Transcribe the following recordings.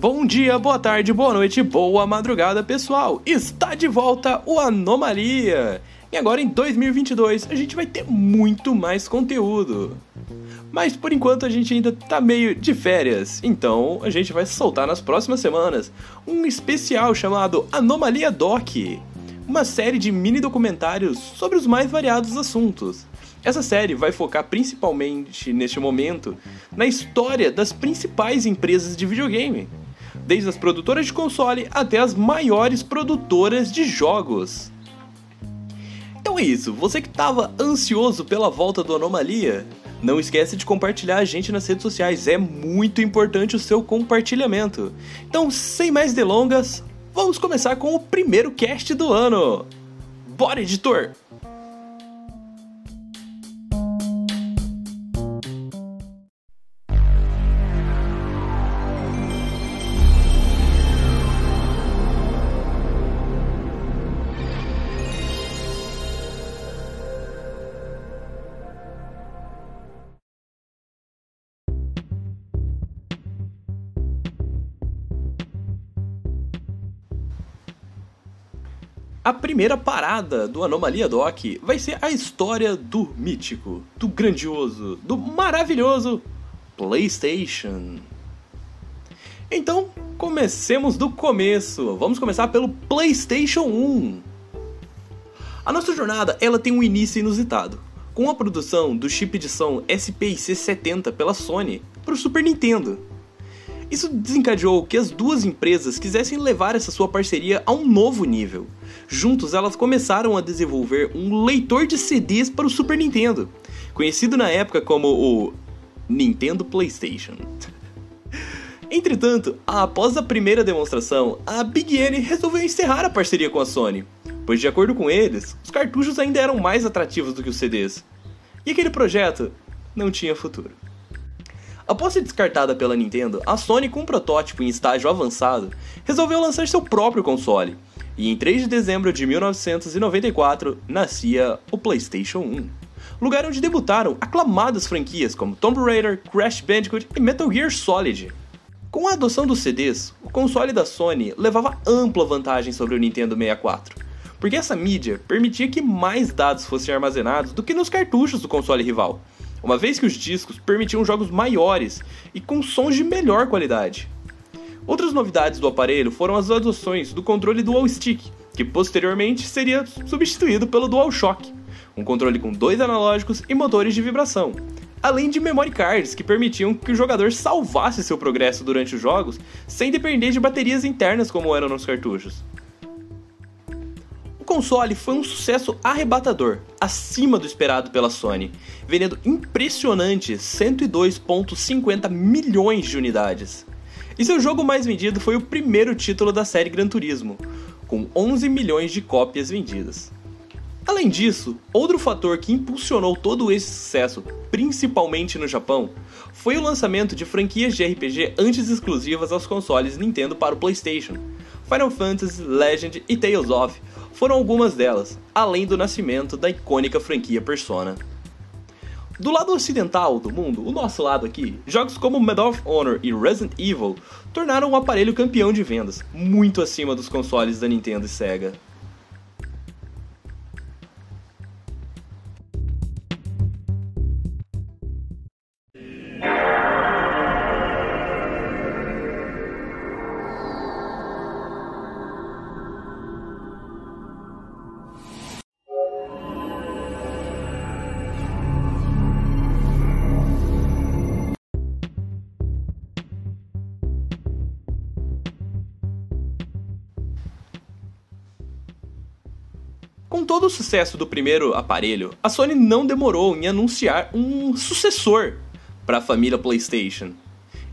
Bom dia, boa tarde, boa noite, boa madrugada, pessoal! Está de volta o Anomalia! E agora em 2022 a gente vai ter muito mais conteúdo. Mas por enquanto a gente ainda tá meio de férias, então a gente vai soltar nas próximas semanas um especial chamado Anomalia Doc, uma série de mini documentários sobre os mais variados assuntos. Essa série vai focar principalmente neste momento na história das principais empresas de videogame, desde as produtoras de console até as maiores produtoras de jogos. Então é isso, você que estava ansioso pela volta do Anomalia, não esquece de compartilhar a gente nas redes sociais, é muito importante o seu compartilhamento. Então, sem mais delongas, vamos começar com o primeiro cast do ano. Bora, editor! A primeira parada do Anomalia Doc vai ser a história do mítico, do grandioso, do maravilhoso PlayStation. Então, comecemos do começo. Vamos começar pelo PlayStation 1. A nossa jornada, ela tem um início inusitado, com a produção do chip de som SPIC 70 pela Sony para o Super Nintendo. Isso desencadeou que as duas empresas quisessem levar essa sua parceria a um novo nível. Juntos, elas começaram a desenvolver um leitor de CDs para o Super Nintendo, conhecido na época como o Nintendo PlayStation. Entretanto, após a primeira demonstração, a Big N resolveu encerrar a parceria com a Sony, pois, de acordo com eles, os cartuchos ainda eram mais atrativos do que os CDs. E aquele projeto não tinha futuro. Após ser descartada pela Nintendo, a Sony, com um protótipo em estágio avançado, resolveu lançar seu próprio console. E em 3 de dezembro de 1994 nascia o PlayStation 1, lugar onde debutaram aclamadas franquias como Tomb Raider, Crash Bandicoot e Metal Gear Solid. Com a adoção dos CDs, o console da Sony levava ampla vantagem sobre o Nintendo 64, porque essa mídia permitia que mais dados fossem armazenados do que nos cartuchos do console rival uma vez que os discos permitiam jogos maiores e com sons de melhor qualidade. Outras novidades do aparelho foram as adoções do controle Dual Stick, que posteriormente seria substituído pelo DualShock, um controle com dois analógicos e motores de vibração, além de memory cards que permitiam que o jogador salvasse seu progresso durante os jogos sem depender de baterias internas como eram nos cartuchos console foi um sucesso arrebatador, acima do esperado pela Sony, vendendo impressionantes 102,50 milhões de unidades. E seu jogo mais vendido foi o primeiro título da série Gran Turismo, com 11 milhões de cópias vendidas. Além disso, outro fator que impulsionou todo esse sucesso, principalmente no Japão, foi o lançamento de franquias de RPG antes exclusivas aos consoles Nintendo para o PlayStation. Final Fantasy, Legend e Tales of foram algumas delas, além do nascimento da icônica franquia Persona. Do lado ocidental do mundo, o nosso lado aqui, jogos como Medal of Honor e Resident Evil tornaram o aparelho campeão de vendas, muito acima dos consoles da Nintendo e Sega. Com todo o sucesso do primeiro aparelho, a Sony não demorou em anunciar um sucessor para a família PlayStation.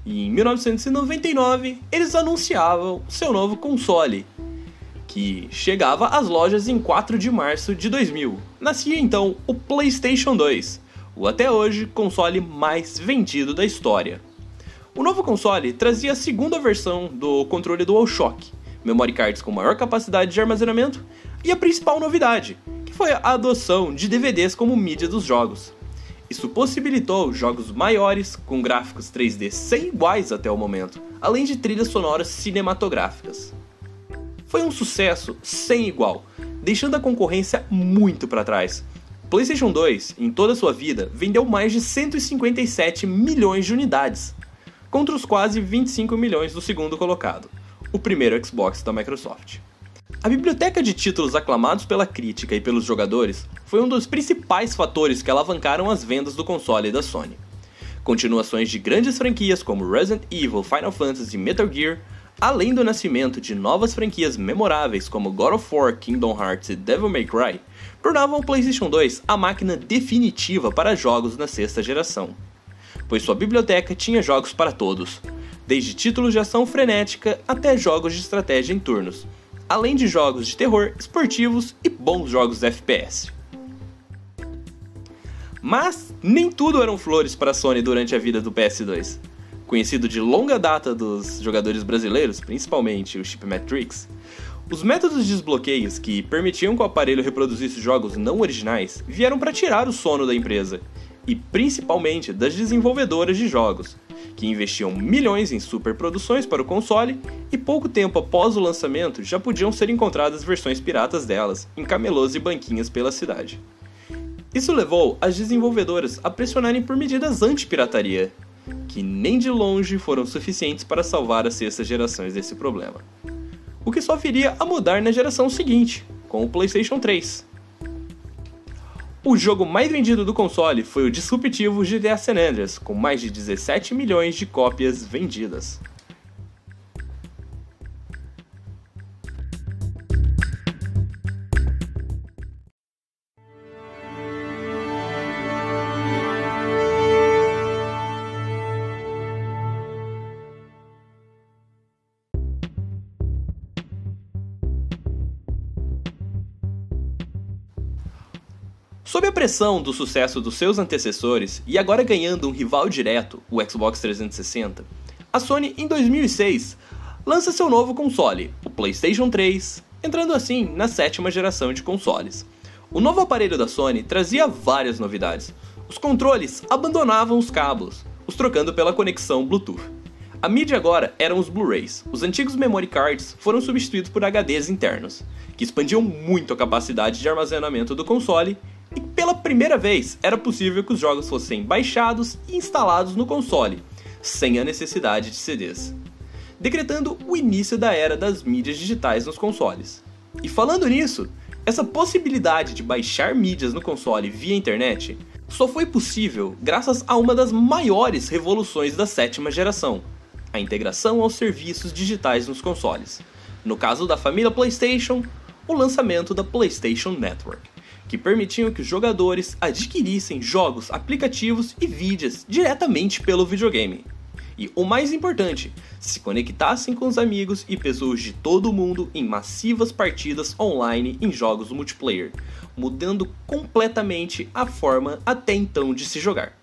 E em 1999, eles anunciavam seu novo console, que chegava às lojas em 4 de março de 2000. Nascia então o PlayStation 2, o até hoje console mais vendido da história. O novo console trazia a segunda versão do controle DualShock, memory cards com maior capacidade de armazenamento e a principal novidade, que foi a adoção de DVDs como mídia dos jogos. Isso possibilitou jogos maiores, com gráficos 3D sem iguais até o momento, além de trilhas sonoras cinematográficas. Foi um sucesso sem igual, deixando a concorrência muito para trás. PlayStation 2, em toda sua vida, vendeu mais de 157 milhões de unidades, contra os quase 25 milhões do segundo colocado, o primeiro Xbox da Microsoft. A biblioteca de títulos aclamados pela crítica e pelos jogadores foi um dos principais fatores que alavancaram as vendas do console da Sony. Continuações de grandes franquias como Resident Evil, Final Fantasy e Metal Gear, além do nascimento de novas franquias memoráveis como God of War, Kingdom Hearts e Devil May Cry, tornavam o PlayStation 2 a máquina definitiva para jogos na sexta geração, pois sua biblioteca tinha jogos para todos, desde títulos de ação frenética até jogos de estratégia em turnos, além de jogos de terror, esportivos e bons jogos FPS. Mas nem tudo eram flores para a Sony durante a vida do PS2. Conhecido de longa data dos jogadores brasileiros, principalmente o Chip Matrix, os métodos de desbloqueios que permitiam que o aparelho reproduzisse jogos não originais vieram para tirar o sono da empresa, e principalmente das desenvolvedoras de jogos, que investiam milhões em superproduções para o console e pouco tempo após o lançamento já podiam ser encontradas versões piratas delas em camelôs e banquinhas pela cidade. Isso levou as desenvolvedoras a pressionarem por medidas anti-pirataria, que nem de longe foram suficientes para salvar as sextas gerações desse problema. O que só viria a mudar na geração seguinte, com o PlayStation 3, o jogo mais vendido do console foi o disruptivo GTA San Andreas, com mais de 17 milhões de cópias vendidas. Sob a pressão do sucesso dos seus antecessores e agora ganhando um rival direto, o Xbox 360, a Sony em 2006 lança seu novo console, o PlayStation 3, entrando assim na sétima geração de consoles. O novo aparelho da Sony trazia várias novidades. Os controles abandonavam os cabos, os trocando pela conexão Bluetooth. A mídia agora eram os Blu-rays. Os antigos memory cards foram substituídos por HDs internos, que expandiam muito a capacidade de armazenamento do console e pela primeira vez era possível que os jogos fossem baixados e instalados no console, sem a necessidade de CDs, decretando o início da era das mídias digitais nos consoles. E falando nisso, essa possibilidade de baixar mídias no console via internet só foi possível graças a uma das maiores revoluções da sétima geração, a integração aos serviços digitais nos consoles. No caso da família PlayStation, o lançamento da PlayStation Network que permitiam que os jogadores adquirissem jogos, aplicativos e vídeos diretamente pelo videogame. E o mais importante, se conectassem com os amigos e pessoas de todo o mundo em massivas partidas online em jogos multiplayer, mudando completamente a forma até então de se jogar.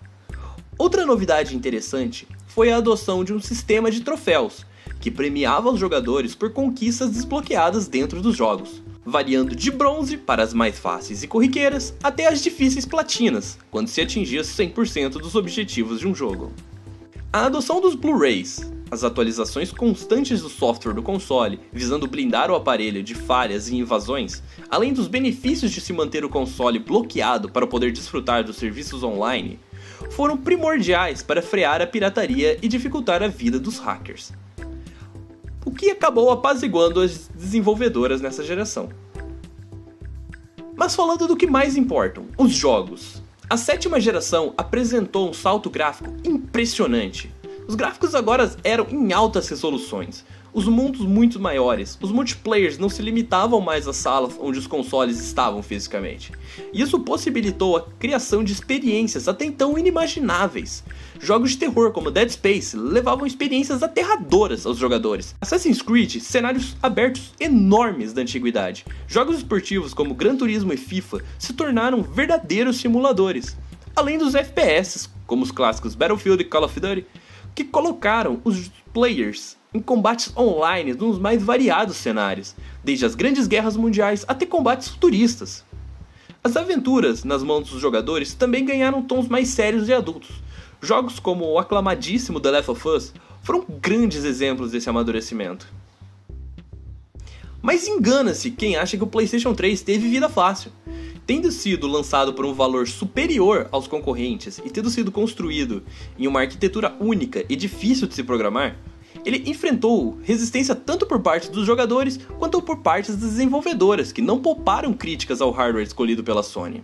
Outra novidade interessante foi a adoção de um sistema de troféus, que premiava os jogadores por conquistas desbloqueadas dentro dos jogos variando de bronze para as mais fáceis e corriqueiras até as difíceis platinas, quando se atingia 100% dos objetivos de um jogo. A adoção dos Blu-rays, as atualizações constantes do software do console, visando blindar o aparelho de falhas e invasões, além dos benefícios de se manter o console bloqueado para poder desfrutar dos serviços online, foram primordiais para frear a pirataria e dificultar a vida dos hackers o que acabou apaziguando as desenvolvedoras nessa geração. Mas falando do que mais importam, os jogos. A sétima geração apresentou um salto gráfico impressionante. Os gráficos agora eram em altas resoluções, os mundos muito maiores, os multiplayers não se limitavam mais às salas onde os consoles estavam fisicamente. Isso possibilitou a criação de experiências até então inimagináveis. Jogos de terror como Dead Space levavam experiências aterradoras aos jogadores. Assassin's Creed, cenários abertos enormes da antiguidade. Jogos esportivos como Gran Turismo e FIFA se tornaram verdadeiros simuladores. Além dos FPS, como os clássicos Battlefield e Call of Duty, que colocaram os players em combates online nos mais variados cenários, desde as grandes guerras mundiais até combates futuristas. As aventuras nas mãos dos jogadores também ganharam tons mais sérios e adultos. Jogos como o aclamadíssimo The Last of Us foram grandes exemplos desse amadurecimento. Mas engana-se quem acha que o PlayStation 3 teve vida fácil. Tendo sido lançado por um valor superior aos concorrentes e tendo sido construído em uma arquitetura única e difícil de se programar, ele enfrentou resistência tanto por parte dos jogadores quanto por parte das desenvolvedoras, que não pouparam críticas ao hardware escolhido pela Sony.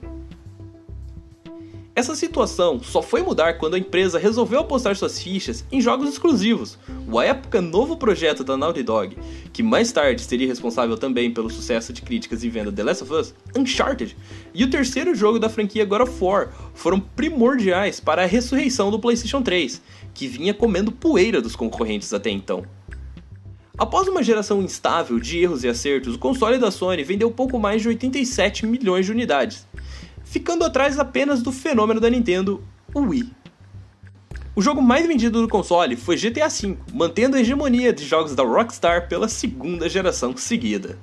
Essa situação só foi mudar quando a empresa resolveu apostar suas fichas em jogos exclusivos, o à época novo projeto da Naughty Dog, que mais tarde seria responsável também pelo sucesso de críticas e venda The Last of Us, Uncharted, e o terceiro jogo da franquia God of War foram primordiais para a ressurreição do PlayStation 3, que vinha comendo poeira dos concorrentes até então. Após uma geração instável de erros e acertos, o console da Sony vendeu pouco mais de 87 milhões de unidades, ficando atrás apenas do fenômeno da Nintendo, o Wii. O jogo mais vendido do console foi GTA V, mantendo a hegemonia de jogos da Rockstar pela segunda geração seguida.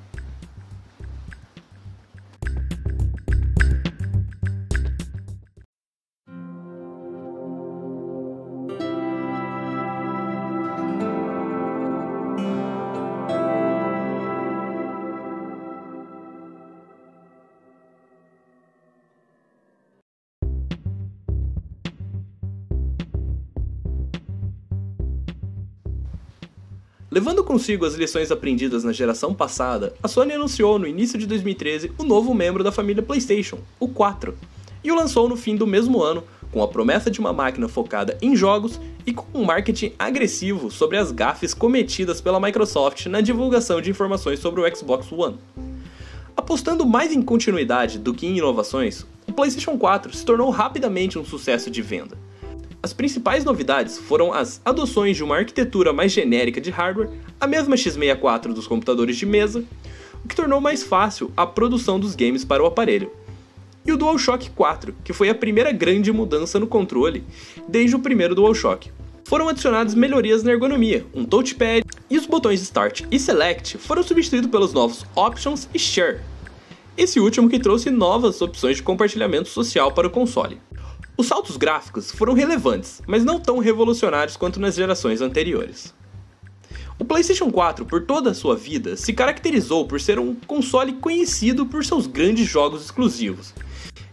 Levando consigo as lições aprendidas na geração passada, a Sony anunciou no início de 2013 o novo membro da família PlayStation, o 4, e o lançou no fim do mesmo ano, com a promessa de uma máquina focada em jogos e com um marketing agressivo sobre as gafes cometidas pela Microsoft na divulgação de informações sobre o Xbox One. Apostando mais em continuidade do que em inovações, o PlayStation 4 se tornou rapidamente um sucesso de venda as principais novidades foram as adoções de uma arquitetura mais genérica de hardware, a mesma x64 dos computadores de mesa, o que tornou mais fácil a produção dos games para o aparelho. E o DualShock 4, que foi a primeira grande mudança no controle desde o primeiro DualShock. Foram adicionadas melhorias na ergonomia, um touchpad e os botões Start e Select foram substituídos pelos novos Options e Share. Esse último que trouxe novas opções de compartilhamento social para o console. Os saltos gráficos foram relevantes, mas não tão revolucionários quanto nas gerações anteriores. O PlayStation 4, por toda a sua vida, se caracterizou por ser um console conhecido por seus grandes jogos exclusivos,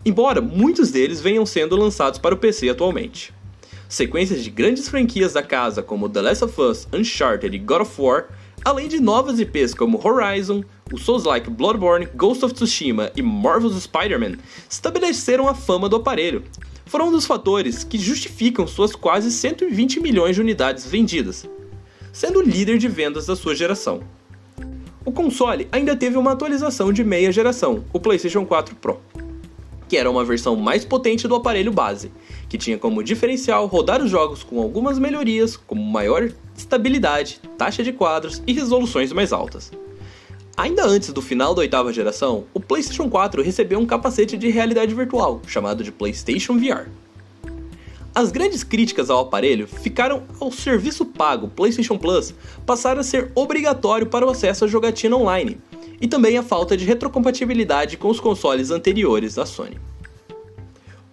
embora muitos deles venham sendo lançados para o PC atualmente. Sequências de grandes franquias da casa como The Last of Us, Uncharted e God of War, além de novas IPs como Horizon, o Souls-like Bloodborne, Ghost of Tsushima e Marvel's Spider-Man, estabeleceram a fama do aparelho, foram um dos fatores que justificam suas quase 120 milhões de unidades vendidas, sendo o líder de vendas da sua geração. O console ainda teve uma atualização de meia geração, o PlayStation 4 Pro, que era uma versão mais potente do aparelho base, que tinha como diferencial rodar os jogos com algumas melhorias, como maior estabilidade, taxa de quadros e resoluções mais altas. Ainda antes do final da oitava geração, o PlayStation 4 recebeu um capacete de realidade virtual, chamado de PlayStation VR. As grandes críticas ao aparelho ficaram ao serviço pago PlayStation Plus passar a ser obrigatório para o acesso à jogatina online, e também a falta de retrocompatibilidade com os consoles anteriores da Sony.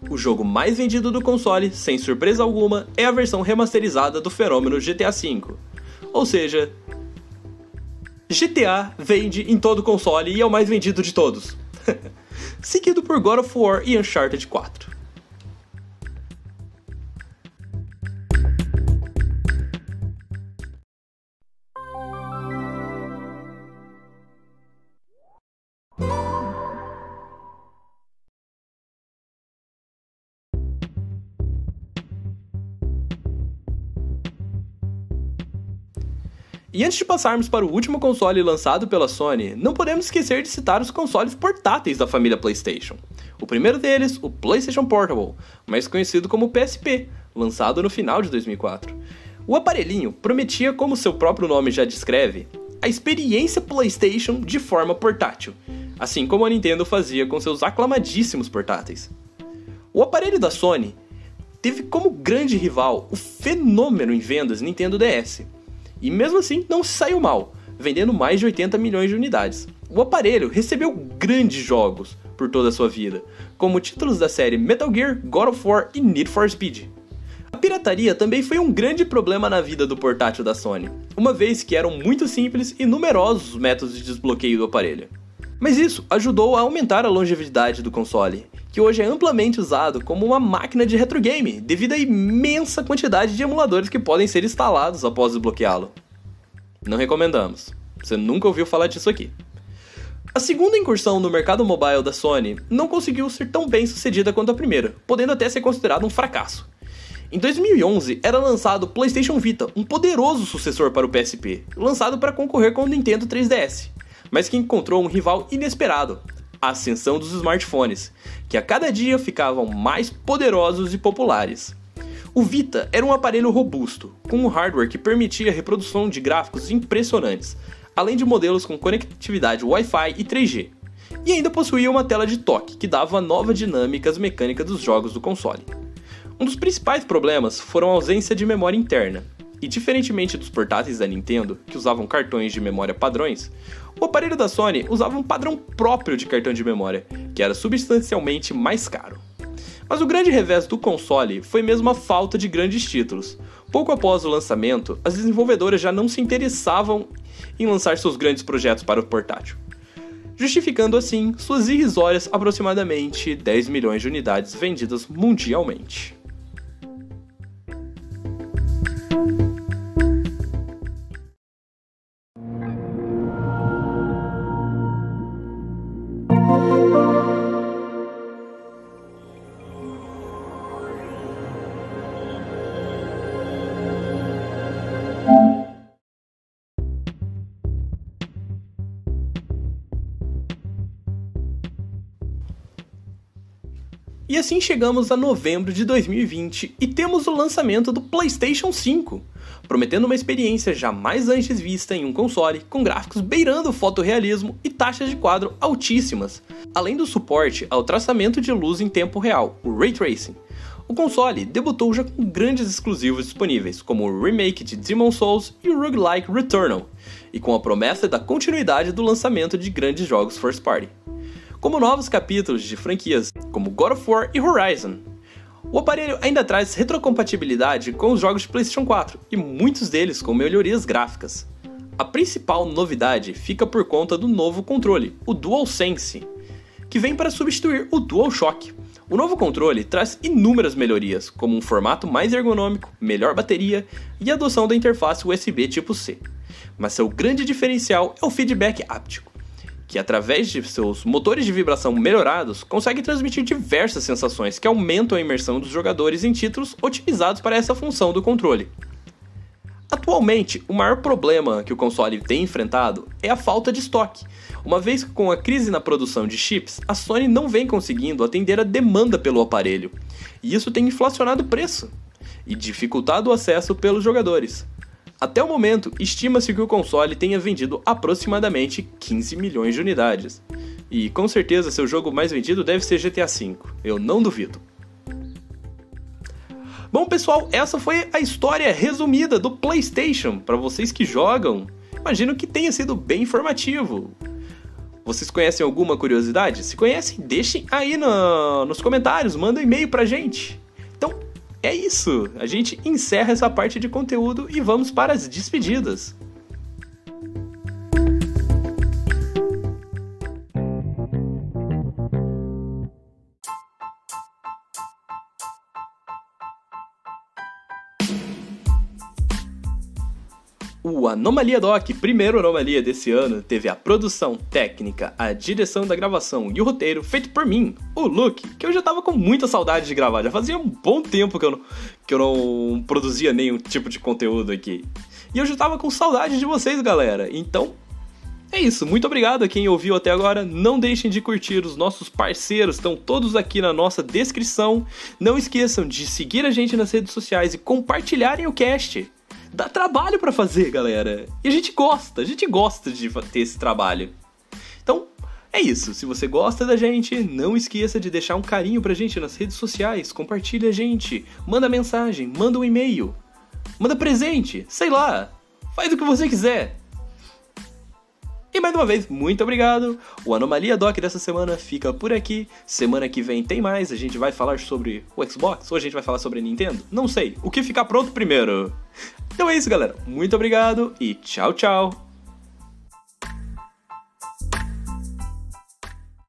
O jogo mais vendido do console, sem surpresa alguma, é a versão remasterizada do fenômeno GTA V, ou seja, GTA vende em todo console e é o mais vendido de todos. Seguido por God of War e Uncharted 4. E antes de passarmos para o último console lançado pela Sony, não podemos esquecer de citar os consoles portáteis da família PlayStation. O primeiro deles, o PlayStation Portable, mais conhecido como PSP, lançado no final de 2004. O aparelhinho prometia, como seu próprio nome já descreve, a experiência PlayStation de forma portátil, assim como a Nintendo fazia com seus aclamadíssimos portáteis. O aparelho da Sony teve como grande rival o fenômeno em vendas Nintendo DS, e mesmo assim não se saiu mal, vendendo mais de 80 milhões de unidades, o aparelho recebeu grandes jogos por toda a sua vida, como títulos da série Metal Gear, God of War e Need for Speed. A pirataria também foi um grande problema na vida do portátil da Sony, uma vez que eram muito simples e numerosos os métodos de desbloqueio do aparelho. Mas isso ajudou a aumentar a longevidade do console, que hoje é amplamente usado como uma máquina de retro game, devido à imensa quantidade de emuladores que podem ser instalados após desbloqueá-lo. Não recomendamos. Você nunca ouviu falar disso aqui. A segunda incursão no mercado mobile da Sony não conseguiu ser tão bem sucedida quanto a primeira, podendo até ser considerado um fracasso. Em 2011 era lançado o PlayStation Vita, um poderoso sucessor para o PSP, lançado para concorrer com o Nintendo 3DS, mas que encontrou um rival inesperado, a ascensão dos smartphones, que a cada dia ficavam mais poderosos e populares. O Vita era um aparelho robusto, com um hardware que permitia a reprodução de gráficos impressionantes, além de modelos com conectividade Wi-Fi e 3G. E ainda possuía uma tela de toque, que dava nova dinâmica às mecânicas dos jogos do console. Um dos principais problemas foram a ausência de memória interna, e diferentemente dos portáteis da Nintendo, que usavam cartões de memória padrões, o aparelho da Sony usava um padrão próprio de cartão de memória, que era substancialmente mais caro. Mas o grande revés do console foi mesmo a falta de grandes títulos. Pouco após o lançamento, as desenvolvedoras já não se interessavam em lançar seus grandes projetos para o portátil, justificando assim suas irrisórias aproximadamente 10 milhões de unidades vendidas mundialmente. E assim chegamos a novembro de 2020 e temos o lançamento do PlayStation 5, prometendo uma experiência jamais antes vista em um console, com gráficos beirando o fotorrealismo e taxas de quadro altíssimas, além do suporte ao traçamento de luz em tempo real, o Ray Tracing. O console debutou já com grandes exclusivos disponíveis, como o remake de Demon Souls e o roguelike Returnal, e com a promessa da continuidade do lançamento de grandes jogos first party como novos capítulos de franquias como God of War e Horizon. O aparelho ainda traz retrocompatibilidade com os jogos de PlayStation 4 e muitos deles com melhorias gráficas. A principal novidade fica por conta do novo controle, o DualSense, que vem para substituir o DualShock. O novo controle traz inúmeras melhorias, como um formato mais ergonômico, melhor bateria e adoção da interface USB tipo C. Mas seu grande diferencial é o feedback áptico que através de seus motores de vibração melhorados consegue transmitir diversas sensações que aumentam a imersão dos jogadores em títulos otimizados para essa função do controle. Atualmente, o maior problema que o console tem enfrentado é a falta de estoque, uma vez que com a crise na produção de chips, a Sony não vem conseguindo atender a demanda pelo aparelho, e isso tem inflacionado o preço e dificultado o acesso pelos jogadores. Até o momento, estima-se que o console tenha vendido aproximadamente 15 milhões de unidades. E com certeza seu jogo mais vendido deve ser GTA V, eu não duvido. Bom, pessoal, essa foi a história resumida do PlayStation. Para vocês que jogam, imagino que tenha sido bem informativo. Vocês conhecem alguma curiosidade? Se conhecem, deixem aí no, nos comentários, manda um e-mail pra gente é isso. A gente encerra essa parte de conteúdo e vamos para as despedidas. O Anomalia Doc, primeiro Anomalia desse ano, teve a produção técnica, a direção da gravação e o roteiro feito por mim, o Luke, que eu já tava com muita saudade de gravar, já fazia um bom tempo que eu não, que eu não produzia nenhum tipo de conteúdo aqui. E eu já tava com saudade de vocês, galera. Então, é isso, muito obrigado a quem ouviu até agora. Não deixem de curtir os nossos parceiros, estão todos aqui na nossa descrição. Não esqueçam de seguir a gente nas redes sociais e compartilharem o cast dá trabalho para fazer, galera. E a gente gosta, a gente gosta de ter esse trabalho. Então, é isso. Se você gosta da gente, não esqueça de deixar um carinho pra gente nas redes sociais, compartilha a gente, manda mensagem, manda um e-mail, manda presente, sei lá. Faz o que você quiser. E mais uma vez, muito obrigado. O Anomalia Doc dessa semana fica por aqui. Semana que vem tem mais. A gente vai falar sobre o Xbox ou a gente vai falar sobre a Nintendo? Não sei. O que ficar pronto primeiro? Então é isso, galera. Muito obrigado e tchau, tchau.